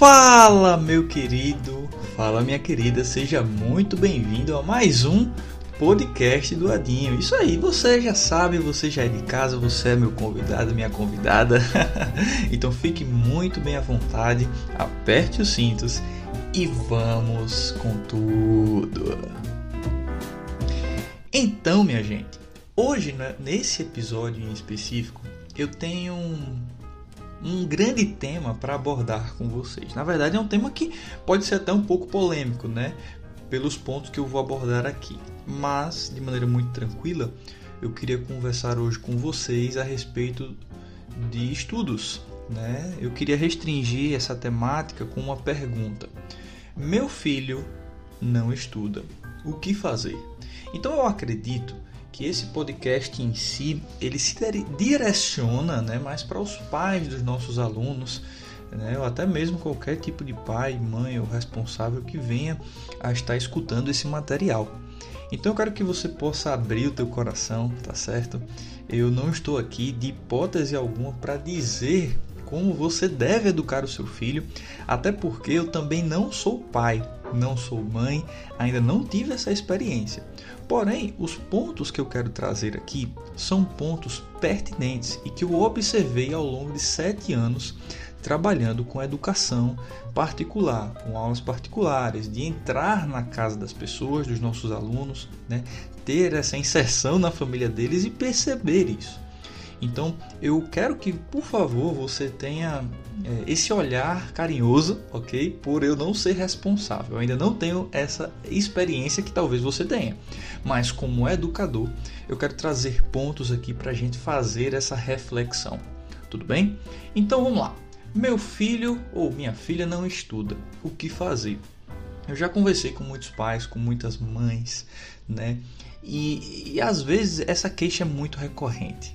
Fala, meu querido, fala, minha querida, seja muito bem-vindo a mais um podcast do Adinho. Isso aí, você já sabe, você já é de casa, você é meu convidado, minha convidada. então fique muito bem à vontade, aperte os cintos e vamos com tudo. Então, minha gente, hoje né, nesse episódio em específico, eu tenho um grande tema para abordar com vocês. Na verdade, é um tema que pode ser até um pouco polêmico, né? Pelos pontos que eu vou abordar aqui. Mas, de maneira muito tranquila, eu queria conversar hoje com vocês a respeito de estudos. Né? Eu queria restringir essa temática com uma pergunta: Meu filho não estuda, o que fazer? Então eu acredito que esse podcast em si ele se direciona né, mais para os pais dos nossos alunos, né, ou até mesmo qualquer tipo de pai, mãe ou responsável que venha a estar escutando esse material. Então eu quero que você possa abrir o teu coração, tá certo? Eu não estou aqui de hipótese alguma para dizer como você deve educar o seu filho, até porque eu também não sou pai, não sou mãe, ainda não tive essa experiência. Porém, os pontos que eu quero trazer aqui são pontos pertinentes e que eu observei ao longo de sete anos trabalhando com educação particular, com aulas particulares, de entrar na casa das pessoas, dos nossos alunos, né? ter essa inserção na família deles e perceber isso. Então, eu quero que, por favor, você tenha é, esse olhar carinhoso, ok? Por eu não ser responsável. Eu ainda não tenho essa experiência que talvez você tenha. Mas, como educador, eu quero trazer pontos aqui para a gente fazer essa reflexão. Tudo bem? Então, vamos lá. Meu filho ou minha filha não estuda. O que fazer? Eu já conversei com muitos pais, com muitas mães, né? E, e às vezes essa queixa é muito recorrente.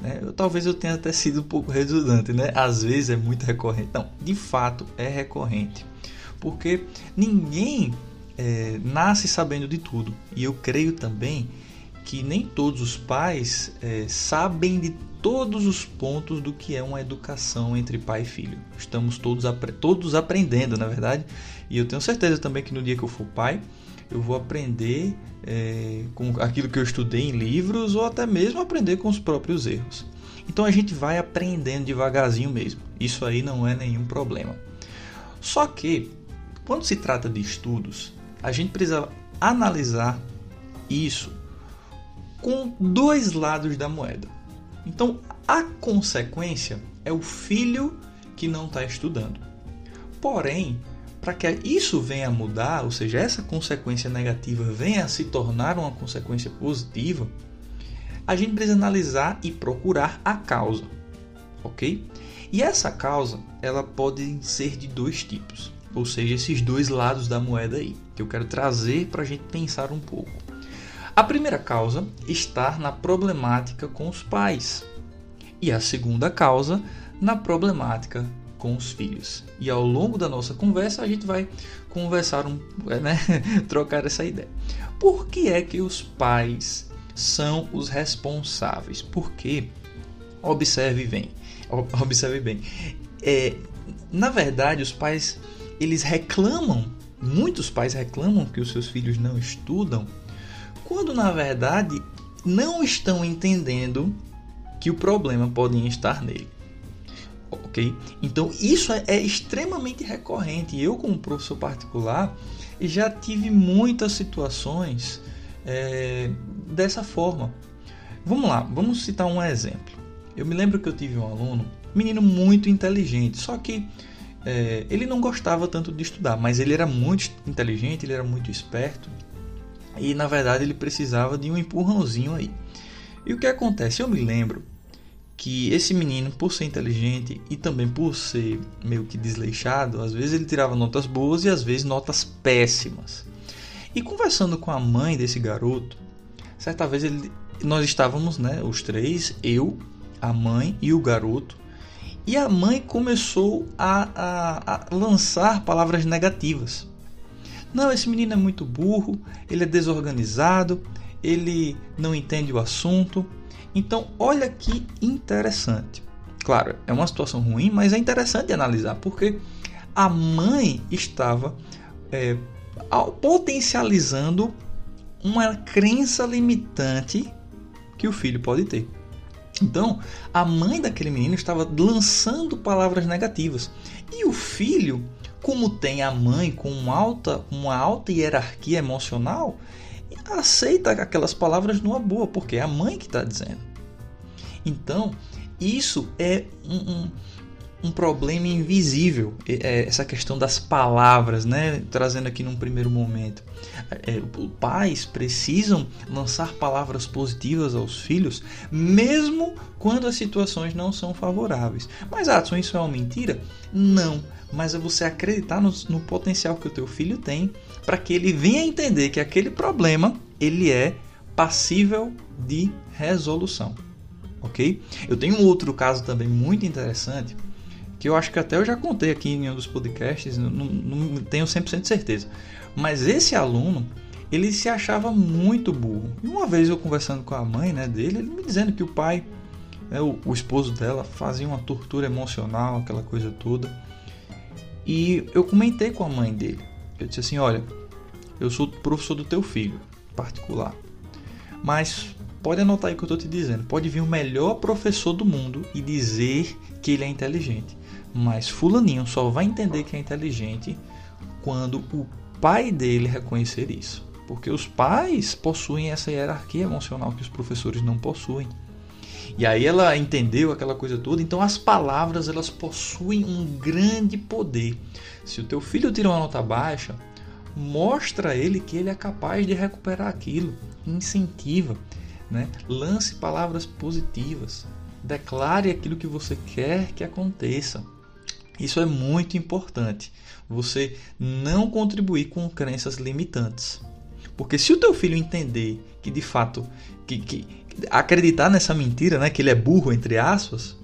Né? Eu, talvez eu tenha até sido um pouco redundante, né? Às vezes é muito recorrente. Não, de fato é recorrente. Porque ninguém é, nasce sabendo de tudo. E eu creio também que nem todos os pais é, sabem de todos os pontos do que é uma educação entre pai e filho. Estamos todos, todos aprendendo, na verdade. E eu tenho certeza também que no dia que eu for pai, eu vou aprender é, com aquilo que eu estudei em livros ou até mesmo aprender com os próprios erros. Então a gente vai aprendendo devagarzinho mesmo. Isso aí não é nenhum problema. Só que quando se trata de estudos, a gente precisa analisar isso com dois lados da moeda. Então a consequência é o filho que não está estudando. Porém, para que isso venha a mudar, ou seja, essa consequência negativa venha a se tornar uma consequência positiva, a gente precisa analisar e procurar a causa, ok? E essa causa, ela pode ser de dois tipos, ou seja, esses dois lados da moeda aí, que eu quero trazer para a gente pensar um pouco. A primeira causa está na problemática com os pais, e a segunda causa na problemática com os filhos. E ao longo da nossa conversa a gente vai conversar um, é, né, trocar essa ideia. Por que é que os pais são os responsáveis? Porque observe bem, observe bem. É, na verdade, os pais eles reclamam, muitos pais reclamam que os seus filhos não estudam, quando na verdade não estão entendendo que o problema pode estar nele ok? Então isso é, é extremamente recorrente. Eu, como professor particular, já tive muitas situações é, dessa forma. Vamos lá, vamos citar um exemplo. Eu me lembro que eu tive um aluno, menino muito inteligente, só que é, ele não gostava tanto de estudar, mas ele era muito inteligente, ele era muito esperto e na verdade ele precisava de um empurrãozinho aí. E o que acontece? Eu me lembro que esse menino, por ser inteligente e também por ser meio que desleixado, às vezes ele tirava notas boas e às vezes notas péssimas. E conversando com a mãe desse garoto, certa vez ele, nós estávamos, né, os três, eu, a mãe e o garoto, e a mãe começou a, a, a lançar palavras negativas. Não, esse menino é muito burro, ele é desorganizado, ele não entende o assunto, então, olha que interessante. Claro, é uma situação ruim, mas é interessante analisar, porque a mãe estava é, potencializando uma crença limitante que o filho pode ter. Então, a mãe daquele menino estava lançando palavras negativas. E o filho, como tem a mãe com uma alta, uma alta hierarquia emocional, aceita aquelas palavras numa boa, porque é a mãe que está dizendo. Então, isso é um, um um problema invisível, é, essa questão das palavras, né? trazendo aqui num primeiro momento. É, pais precisam lançar palavras positivas aos filhos, mesmo quando as situações não são favoráveis. Mas, Adson, isso é uma mentira? Não, mas é você acreditar no, no potencial que o teu filho tem para que ele venha entender que aquele problema ele é passível de resolução. Ok? Eu tenho um outro caso também muito interessante que eu acho que até eu já contei aqui em um dos podcasts, não, não tenho 100% de certeza. Mas esse aluno, ele se achava muito burro. E uma vez eu conversando com a mãe né, dele, ele me dizendo que o pai, né, o, o esposo dela, fazia uma tortura emocional, aquela coisa toda. E eu comentei com a mãe dele. Eu disse assim: Olha, eu sou professor do teu filho, particular. Mas pode anotar aí o que eu estou te dizendo. Pode vir o melhor professor do mundo e dizer que ele é inteligente. Mas Fulaninho só vai entender que é inteligente quando o pai dele reconhecer isso. Porque os pais possuem essa hierarquia emocional que os professores não possuem. E aí ela entendeu aquela coisa toda. Então as palavras elas possuem um grande poder. Se o teu filho tira uma nota baixa, mostra a ele que ele é capaz de recuperar aquilo. Incentiva, né? Lance palavras positivas. Declare aquilo que você quer que aconteça. Isso é muito importante. Você não contribuir com crenças limitantes. Porque se o teu filho entender que de fato que, que acreditar nessa mentira, né, que ele é burro entre aspas,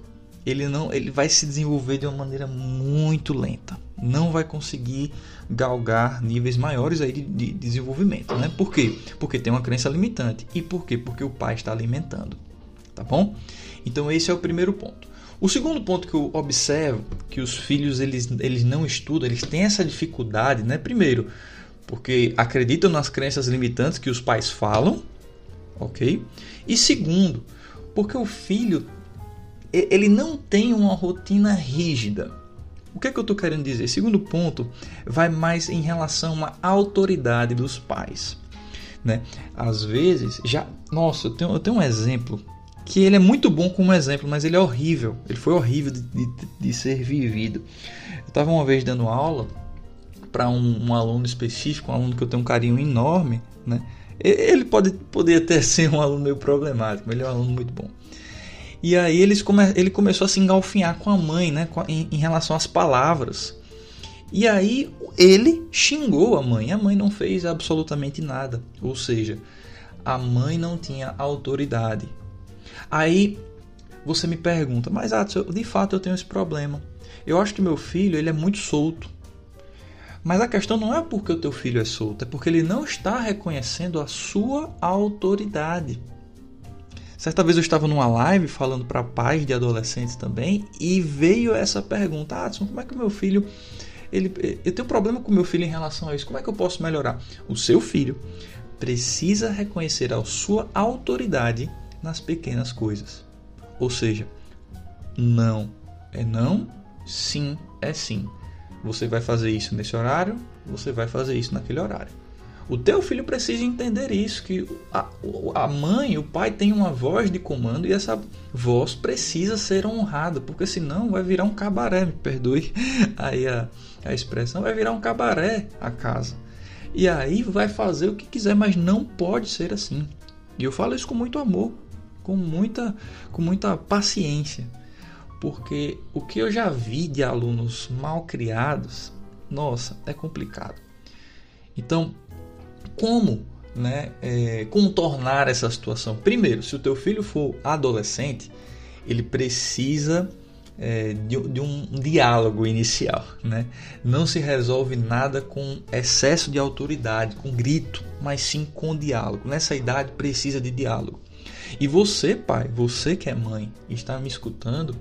ele não, ele vai se desenvolver de uma maneira muito lenta. Não vai conseguir galgar níveis maiores aí de, de desenvolvimento, né? Por quê? Porque tem uma crença limitante. E por quê? Porque o pai está alimentando. Tá bom? Então esse é o primeiro ponto. O segundo ponto que eu observo que os filhos eles, eles não estudam, eles têm essa dificuldade, né? Primeiro, porque acreditam nas crenças limitantes que os pais falam, ok? E segundo, porque o filho ele não tem uma rotina rígida. O que é que eu estou querendo dizer? Segundo ponto, vai mais em relação à autoridade dos pais. Né? Às vezes, já. Nossa, eu tenho, eu tenho um exemplo que ele é muito bom como exemplo, mas ele é horrível. Ele foi horrível de, de, de ser vivido. Eu estava uma vez dando aula para um, um, aluno específico, um aluno que eu tenho um carinho enorme, né? Ele pode poder até ser um aluno meio problemático, mas ele é um aluno muito bom. E aí eles come, ele começou a se engalfinhar com a mãe, né? Em, em relação às palavras. E aí ele xingou a mãe. A mãe não fez absolutamente nada. Ou seja, a mãe não tinha autoridade. Aí você me pergunta, mas de fato eu tenho esse problema. Eu acho que meu filho ele é muito solto. Mas a questão não é porque o teu filho é solto, é porque ele não está reconhecendo a sua autoridade. Certa vez eu estava numa live falando para pais de adolescentes também e veio essa pergunta: Adson, como é que o meu filho. Ele, eu tenho um problema com meu filho em relação a isso, como é que eu posso melhorar? O seu filho precisa reconhecer a sua autoridade nas pequenas coisas. Ou seja, não é não, sim é sim. Você vai fazer isso nesse horário, você vai fazer isso naquele horário. O teu filho precisa entender isso, que a, a mãe, o pai tem uma voz de comando e essa voz precisa ser honrada, porque senão vai virar um cabaré, me perdoe aí a, a expressão, vai virar um cabaré a casa. E aí vai fazer o que quiser, mas não pode ser assim. E eu falo isso com muito amor com muita, com muita paciência, porque o que eu já vi de alunos mal criados, nossa, é complicado. Então, como né, é, contornar essa situação? Primeiro, se o teu filho for adolescente, ele precisa é, de, de, um diálogo inicial. Né? Não se resolve nada com excesso de autoridade, com grito, mas sim com diálogo. Nessa idade precisa de diálogo. E você, pai, você que é mãe está me escutando,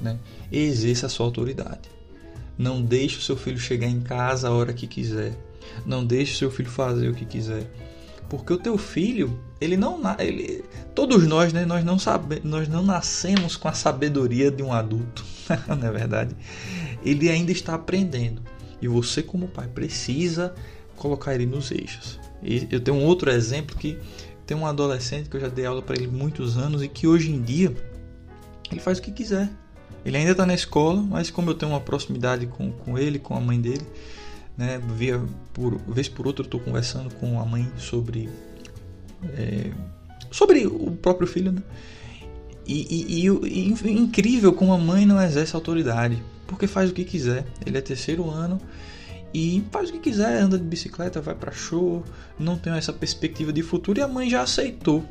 né, exerça a sua autoridade. Não deixe o seu filho chegar em casa a hora que quiser. Não deixe seu filho fazer o que quiser. Porque o teu filho, ele não ele todos nós, né, nós não sabe, nós não nascemos com a sabedoria de um adulto, não é verdade? Ele ainda está aprendendo. E você como pai precisa colocar ele nos eixos. E eu tenho um outro exemplo que tem um adolescente que eu já dei aula para ele muitos anos e que hoje em dia ele faz o que quiser. Ele ainda está na escola, mas como eu tenho uma proximidade com, com ele, com a mãe dele, né, via por vez por outra eu estou conversando com a mãe sobre é, sobre o próprio filho, né? E, e, e, e, incrível como a mãe não exerce autoridade, porque faz o que quiser. Ele é terceiro ano e faz o que quiser, anda de bicicleta, vai para show, não tem essa perspectiva de futuro e a mãe já aceitou.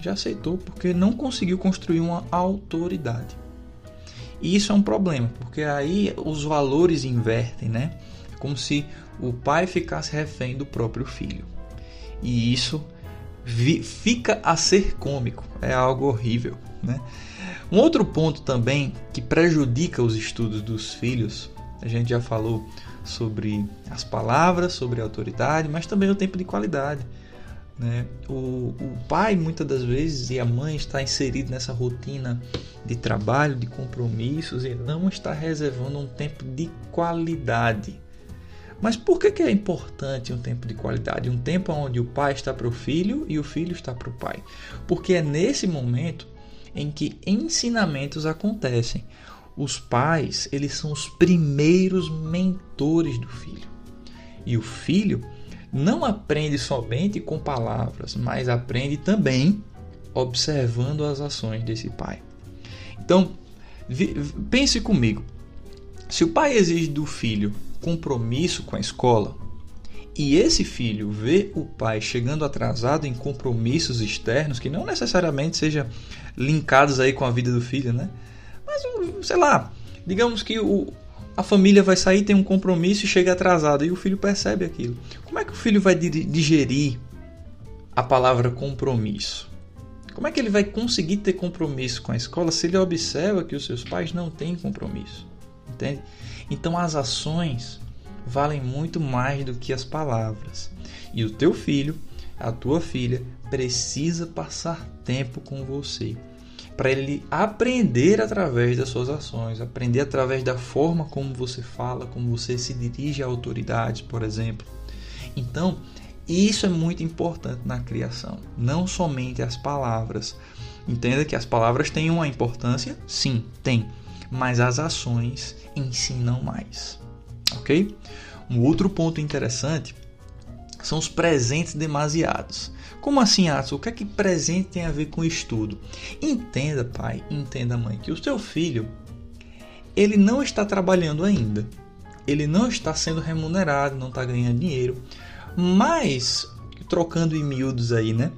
Já aceitou porque não conseguiu construir uma autoridade. E isso é um problema, porque aí os valores invertem, né? Como se o pai ficasse refém do próprio filho. E isso fica a ser cômico, é algo horrível, né? Um outro ponto também que prejudica os estudos dos filhos, a gente já falou sobre as palavras, sobre a autoridade, mas também o tempo de qualidade. Né? O, o pai, muitas das vezes, e a mãe está inserido nessa rotina de trabalho, de compromissos e não está reservando um tempo de qualidade. Mas por que, que é importante um tempo de qualidade? Um tempo onde o pai está para o filho e o filho está para o pai. Porque é nesse momento em que ensinamentos acontecem. Os pais, eles são os primeiros mentores do filho. E o filho não aprende somente com palavras, mas aprende também observando as ações desse pai. Então, pense comigo. Se o pai exige do filho compromisso com a escola, e esse filho vê o pai chegando atrasado em compromissos externos que não necessariamente sejam linkados aí com a vida do filho, né? Mas sei lá, digamos que o, a família vai sair, tem um compromisso e chega atrasado e o filho percebe aquilo. Como é que o filho vai digerir a palavra compromisso? Como é que ele vai conseguir ter compromisso com a escola se ele observa que os seus pais não têm compromisso? Entende? Então as ações valem muito mais do que as palavras. E o teu filho, a tua filha, precisa passar tempo com você para ele aprender através das suas ações, aprender através da forma como você fala, como você se dirige a autoridades, por exemplo. Então, isso é muito importante na criação, não somente as palavras. Entenda que as palavras têm uma importância, sim, tem, mas as ações ensinam mais. Ok? Um outro ponto interessante são os presentes demasiados. Como assim, Atsu? O que é que presente tem a ver com estudo? Entenda, pai, entenda, mãe, que o seu filho ele não está trabalhando ainda. Ele não está sendo remunerado, não está ganhando dinheiro. Mas, trocando em miúdos aí, né?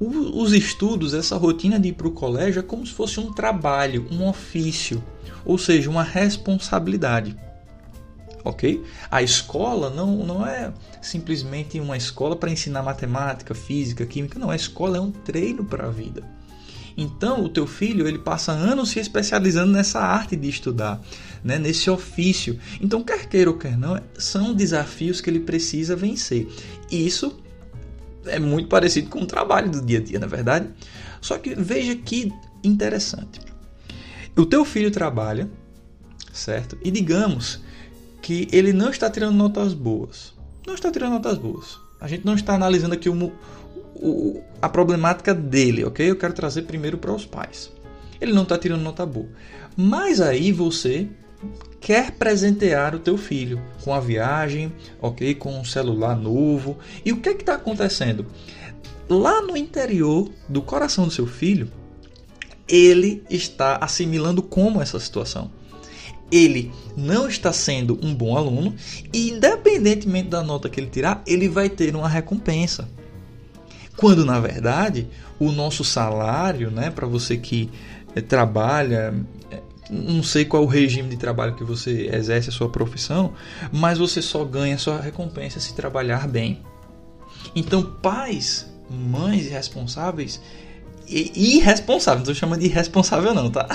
Os estudos, essa rotina de ir para o colégio é como se fosse um trabalho, um ofício, ou seja, uma responsabilidade ok? A escola não, não é simplesmente uma escola para ensinar matemática, física, química, não. A escola é um treino para a vida. Então, o teu filho ele passa anos se especializando nessa arte de estudar, né? nesse ofício. Então, quer queira ou quer não, são desafios que ele precisa vencer. Isso é muito parecido com o trabalho do dia a dia, na é verdade. Só que veja que interessante. O teu filho trabalha, certo? E digamos que ele não está tirando notas boas. Não está tirando notas boas. A gente não está analisando aqui o, o, a problemática dele, ok? Eu quero trazer primeiro para os pais. Ele não está tirando nota boa. Mas aí você quer presentear o teu filho com a viagem, ok? Com um celular novo. E o que é está acontecendo? Lá no interior do coração do seu filho, ele está assimilando como essa situação ele não está sendo um bom aluno e independentemente da nota que ele tirar, ele vai ter uma recompensa. Quando na verdade, o nosso salário, né, para você que é, trabalha, não sei qual o regime de trabalho que você exerce a sua profissão, mas você só ganha sua recompensa se trabalhar bem. Então, pais, mães irresponsáveis, e irresponsáveis, não estou chamando de irresponsável não, tá?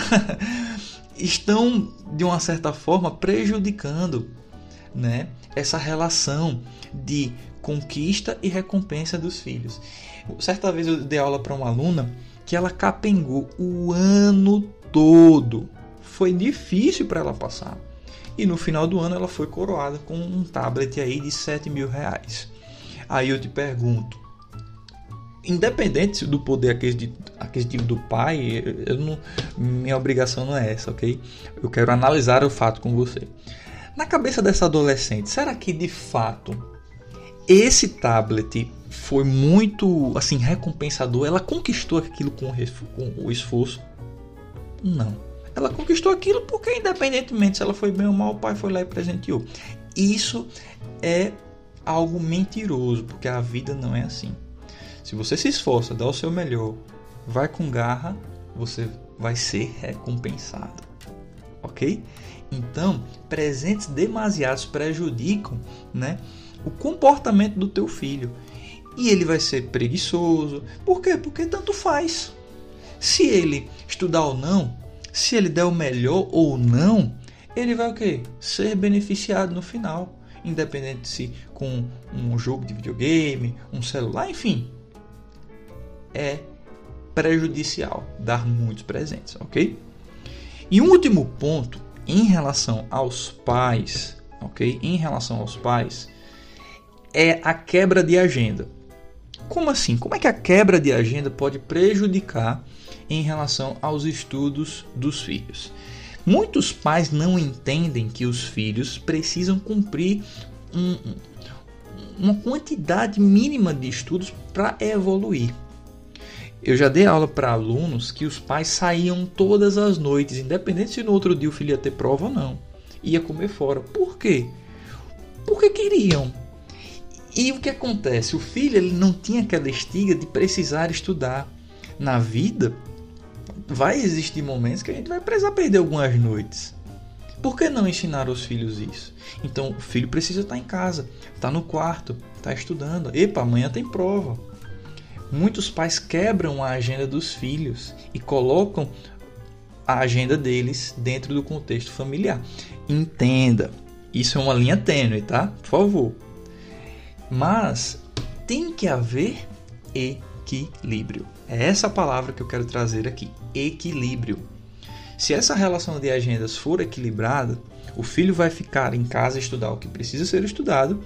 estão de uma certa forma prejudicando, né, essa relação de conquista e recompensa dos filhos. Certa vez eu dei aula para uma aluna que ela capengou o ano todo. Foi difícil para ela passar. E no final do ano ela foi coroada com um tablet aí de 7 mil reais. Aí eu te pergunto, independente do poder aquisitivo do pai, não, minha obrigação não é essa, ok? Eu quero analisar o fato com você. Na cabeça dessa adolescente, será que de fato esse tablet foi muito assim recompensador? Ela conquistou aquilo com o esforço? Não. Ela conquistou aquilo porque, independentemente se ela foi bem ou mal, o pai foi lá e presenteou. Isso é algo mentiroso, porque a vida não é assim. Se você se esforça, dá o seu melhor, vai com garra, você vai ser recompensado. Ok? Então, presentes demasiados prejudicam né, o comportamento do teu filho. E ele vai ser preguiçoso. Por quê? Porque tanto faz. Se ele estudar ou não, se ele der o melhor ou não, ele vai o quê? Ser beneficiado no final. Independente se com um jogo de videogame, um celular, enfim. É prejudicial dar muitos presentes, ok? E um último ponto em relação aos pais, ok? Em relação aos pais, é a quebra de agenda. Como assim? Como é que a quebra de agenda pode prejudicar em relação aos estudos dos filhos? Muitos pais não entendem que os filhos precisam cumprir um, uma quantidade mínima de estudos para evoluir. Eu já dei aula para alunos que os pais saíam todas as noites, independente se no outro dia o filho ia ter prova ou não. Ia comer fora. Por quê? Porque queriam. E o que acontece? O filho ele não tinha aquela estiga de precisar estudar. Na vida, vai existir momentos que a gente vai precisar perder algumas noites. Por que não ensinar os filhos isso? Então, o filho precisa estar em casa, estar no quarto, estar estudando. Epa, amanhã tem prova Muitos pais quebram a agenda dos filhos e colocam a agenda deles dentro do contexto familiar. Entenda, isso é uma linha tênue, tá? Por favor. Mas tem que haver equilíbrio. É essa palavra que eu quero trazer aqui: equilíbrio. Se essa relação de agendas for equilibrada, o filho vai ficar em casa estudar o que precisa ser estudado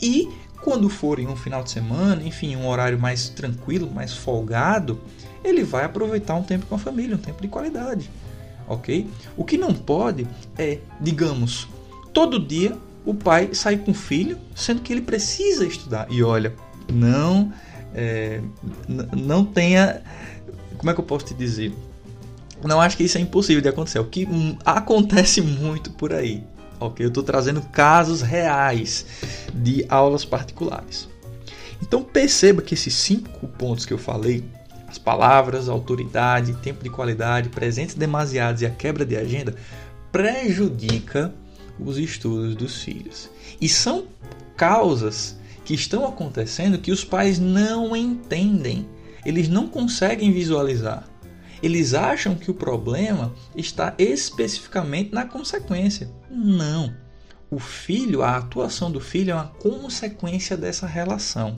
e quando for em um final de semana, enfim, um horário mais tranquilo, mais folgado, ele vai aproveitar um tempo com a família, um tempo de qualidade, ok? O que não pode é, digamos, todo dia o pai sair com o filho, sendo que ele precisa estudar. E olha, não, é, não tenha, como é que eu posso te dizer? Não acho que isso é impossível de acontecer. O que acontece muito por aí, ok? Eu estou trazendo casos reais de aulas particulares. Então perceba que esses cinco pontos que eu falei, as palavras, autoridade, tempo de qualidade, presentes demasiados e a quebra de agenda, prejudica os estudos dos filhos. E são causas que estão acontecendo que os pais não entendem, eles não conseguem visualizar. Eles acham que o problema está especificamente na consequência. Não. O filho, a atuação do filho é uma consequência dessa relação.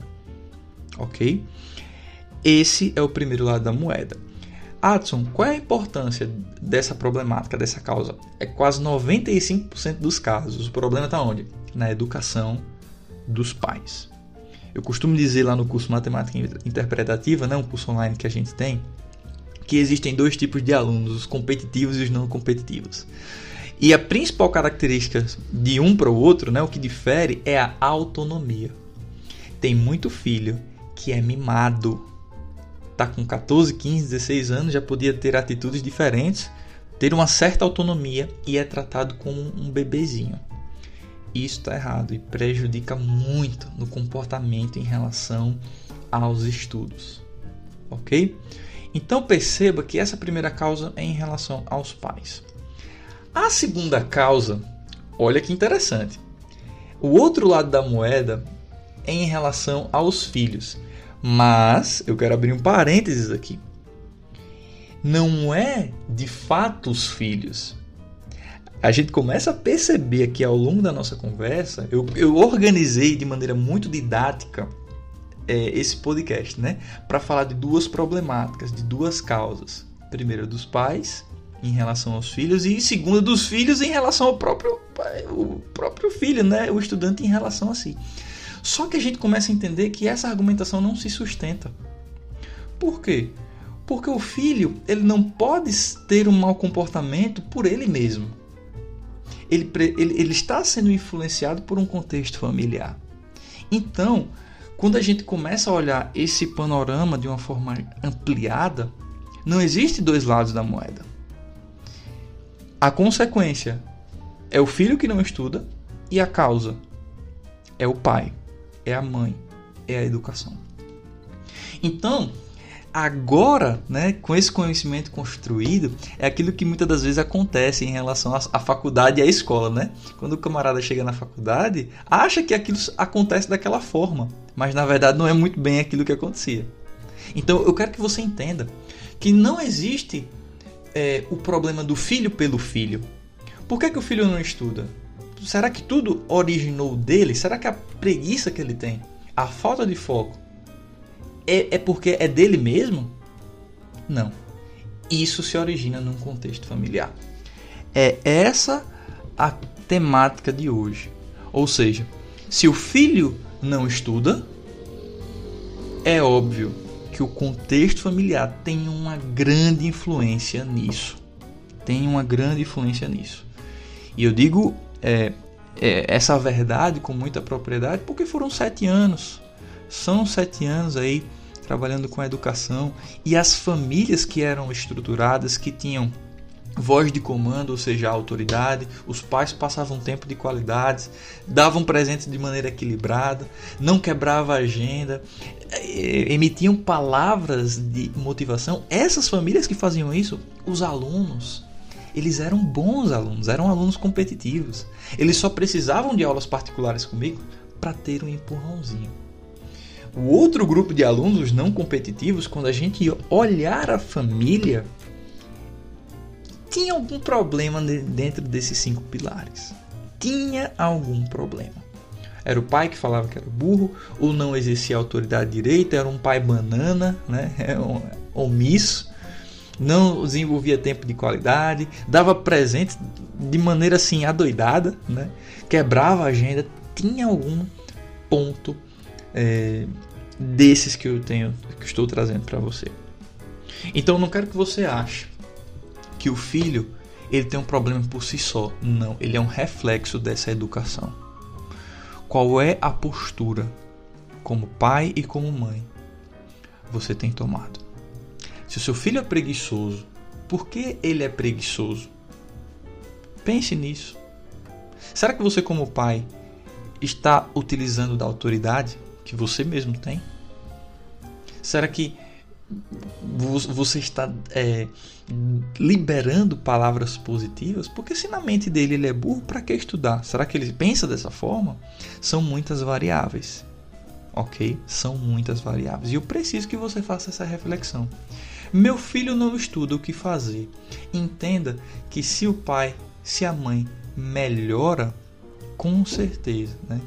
Ok? Esse é o primeiro lado da moeda. Adson, qual é a importância dessa problemática, dessa causa? É quase 95% dos casos. O problema está onde? Na educação dos pais. Eu costumo dizer lá no curso Matemática Interpretativa, né, um curso online que a gente tem, que existem dois tipos de alunos, os competitivos e os não competitivos. E a principal característica de um para o outro, né, o que difere, é a autonomia. Tem muito filho que é mimado. Tá com 14, 15, 16 anos, já podia ter atitudes diferentes, ter uma certa autonomia e é tratado como um bebezinho. Isso está errado e prejudica muito no comportamento em relação aos estudos. Ok? Então perceba que essa primeira causa é em relação aos pais. A segunda causa, olha que interessante. O outro lado da moeda é em relação aos filhos. Mas eu quero abrir um parênteses aqui. Não é de fato os filhos, a gente começa a perceber aqui ao longo da nossa conversa, eu, eu organizei de maneira muito didática é, esse podcast, né? Para falar de duas problemáticas, de duas causas. Primeiro, dos pais em relação aos filhos e segunda dos filhos em relação ao próprio o próprio filho, né, o estudante em relação a si. Só que a gente começa a entender que essa argumentação não se sustenta. Por quê? Porque o filho ele não pode ter um mau comportamento por ele mesmo. Ele, ele, ele está sendo influenciado por um contexto familiar. Então, quando a gente começa a olhar esse panorama de uma forma ampliada, não existe dois lados da moeda. A consequência é o filho que não estuda e a causa é o pai, é a mãe, é a educação. Então, agora, né, com esse conhecimento construído, é aquilo que muitas das vezes acontece em relação à faculdade e à escola, né? Quando o camarada chega na faculdade, acha que aquilo acontece daquela forma, mas na verdade não é muito bem aquilo que acontecia. Então, eu quero que você entenda que não existe é, o problema do filho pelo filho. Por que, que o filho não estuda? Será que tudo originou dele? Será que a preguiça que ele tem, a falta de foco, é, é porque é dele mesmo? Não. Isso se origina num contexto familiar. É essa a temática de hoje. Ou seja, se o filho não estuda, é óbvio que o contexto familiar tem uma grande influência nisso. Tem uma grande influência nisso. E eu digo é, é, essa verdade com muita propriedade porque foram sete anos. São sete anos aí trabalhando com a educação e as famílias que eram estruturadas, que tinham voz de comando, ou seja, autoridade, os pais passavam tempo de qualidade, davam presentes de maneira equilibrada, não quebrava a agenda, é, emitiam palavras de motivação. Essas famílias que faziam isso, os alunos, eles eram bons alunos, eram alunos competitivos. Eles só precisavam de aulas particulares comigo para ter um empurrãozinho. O outro grupo de alunos não competitivos, quando a gente olhar a família, tinha algum problema dentro desses cinco pilares. Tinha algum problema. Era o pai que falava que era burro, ou não exercia autoridade direita, era um pai banana, né? um omisso não desenvolvia tempo de qualidade, dava presentes de maneira assim adoidada, né? quebrava a agenda, tinha algum ponto é, desses que eu tenho, que estou trazendo para você. Então não quero que você ache que o filho ele tem um problema por si só. Não, ele é um reflexo dessa educação. Qual é a postura como pai e como mãe você tem tomado? Se o seu filho é preguiçoso, por que ele é preguiçoso? Pense nisso. Será que você, como pai, está utilizando da autoridade que você mesmo tem? Será que você está é, liberando palavras positivas? Porque se na mente dele ele é burro, para que estudar? Será que ele pensa dessa forma? São muitas variáveis, ok? São muitas variáveis. E eu preciso que você faça essa reflexão. Meu filho não estuda o que fazer. Entenda que se o pai, se a mãe melhora, com certeza, né?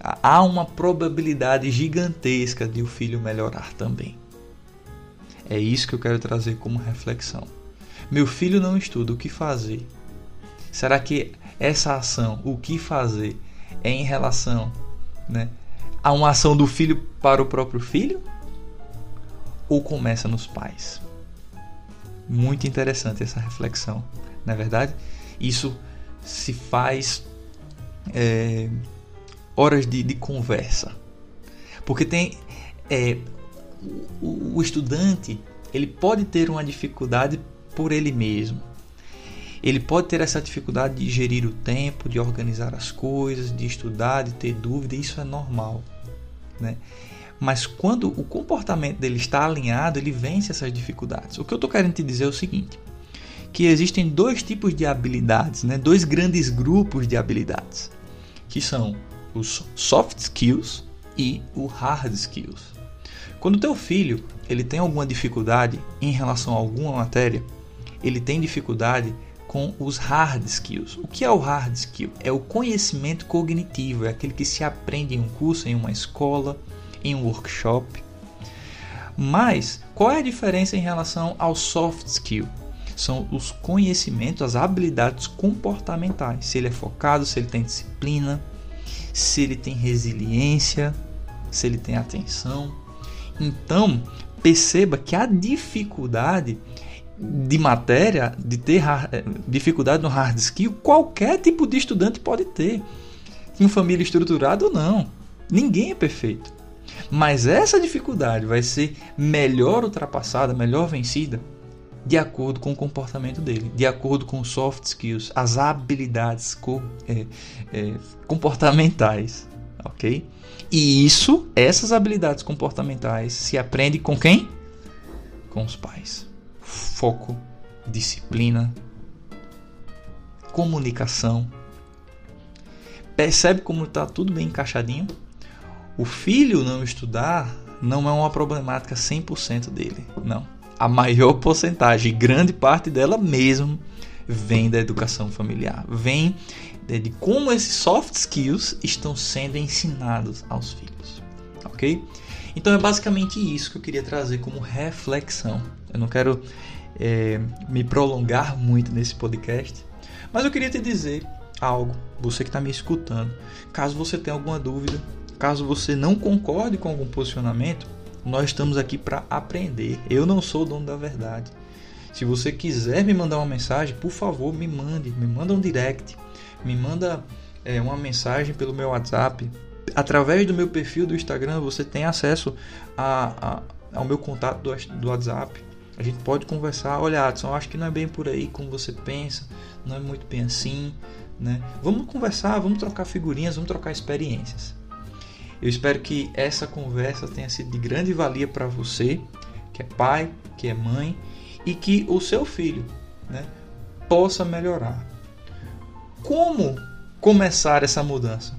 Há uma probabilidade gigantesca de o filho melhorar também. É isso que eu quero trazer como reflexão. Meu filho não estuda o que fazer. Será que essa ação, o que fazer, é em relação né, a uma ação do filho para o próprio filho? Ou começa nos pais? Muito interessante essa reflexão, na é verdade. Isso se faz é, horas de, de, conversa, porque tem é, o, o estudante ele pode ter uma dificuldade por ele mesmo. Ele pode ter essa dificuldade de gerir o tempo, de organizar as coisas, de estudar, de ter dúvida, isso é normal, né? Mas quando o comportamento dele está alinhado, ele vence essas dificuldades. O que eu estou querendo te dizer é o seguinte: que existem dois tipos de habilidades, né? dois grandes grupos de habilidades, que são os soft skills e o hard skills. Quando teu filho ele tem alguma dificuldade em relação a alguma matéria, ele tem dificuldade com os hard skills. O que é o hard skill? É o conhecimento cognitivo, é aquele que se aprende em um curso, em uma escola, em um workshop. Mas qual é a diferença em relação ao soft skill? São os conhecimentos, as habilidades comportamentais. Se ele é focado, se ele tem disciplina, se ele tem resiliência, se ele tem atenção. Então, perceba que a dificuldade de matéria, de ter eh, dificuldade no hard skill, qualquer tipo de estudante pode ter. Em família estruturada ou não. Ninguém é perfeito. Mas essa dificuldade vai ser melhor ultrapassada, melhor vencida, de acordo com o comportamento dele, de acordo com os soft skills, as habilidades co é, é, comportamentais, ok? E isso, essas habilidades comportamentais, se aprende com quem? Com os pais foco, disciplina, comunicação. Percebe como está tudo bem encaixadinho? O filho não estudar não é uma problemática 100% dele, não. A maior porcentagem, grande parte dela mesmo, vem da educação familiar, vem de como esses soft skills estão sendo ensinados aos filhos, ok? Então é basicamente isso que eu queria trazer como reflexão. Eu não quero é, me prolongar muito nesse podcast, mas eu queria te dizer algo, você que está me escutando. Caso você tenha alguma dúvida, caso você não concorde com algum posicionamento, nós estamos aqui para aprender. Eu não sou o dono da verdade. Se você quiser me mandar uma mensagem, por favor, me mande, me manda um direct, me manda é, uma mensagem pelo meu WhatsApp. Através do meu perfil do Instagram, você tem acesso a, a, ao meu contato do, do WhatsApp. A gente pode conversar, olha, Adson, acho que não é bem por aí como você pensa, não é muito bem assim, né? Vamos conversar, vamos trocar figurinhas, vamos trocar experiências. Eu espero que essa conversa tenha sido de grande valia para você, que é pai, que é mãe, e que o seu filho, né, possa melhorar. Como começar essa mudança?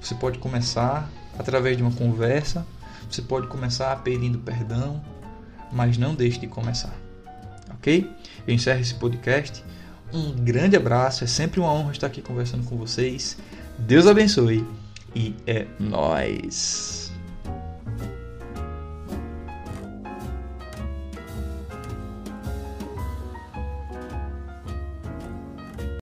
Você pode começar através de uma conversa, você pode começar pedindo perdão, mas não deixe de começar. Ok? Eu encerro esse podcast. Um grande abraço, é sempre uma honra estar aqui conversando com vocês. Deus abençoe e é nós.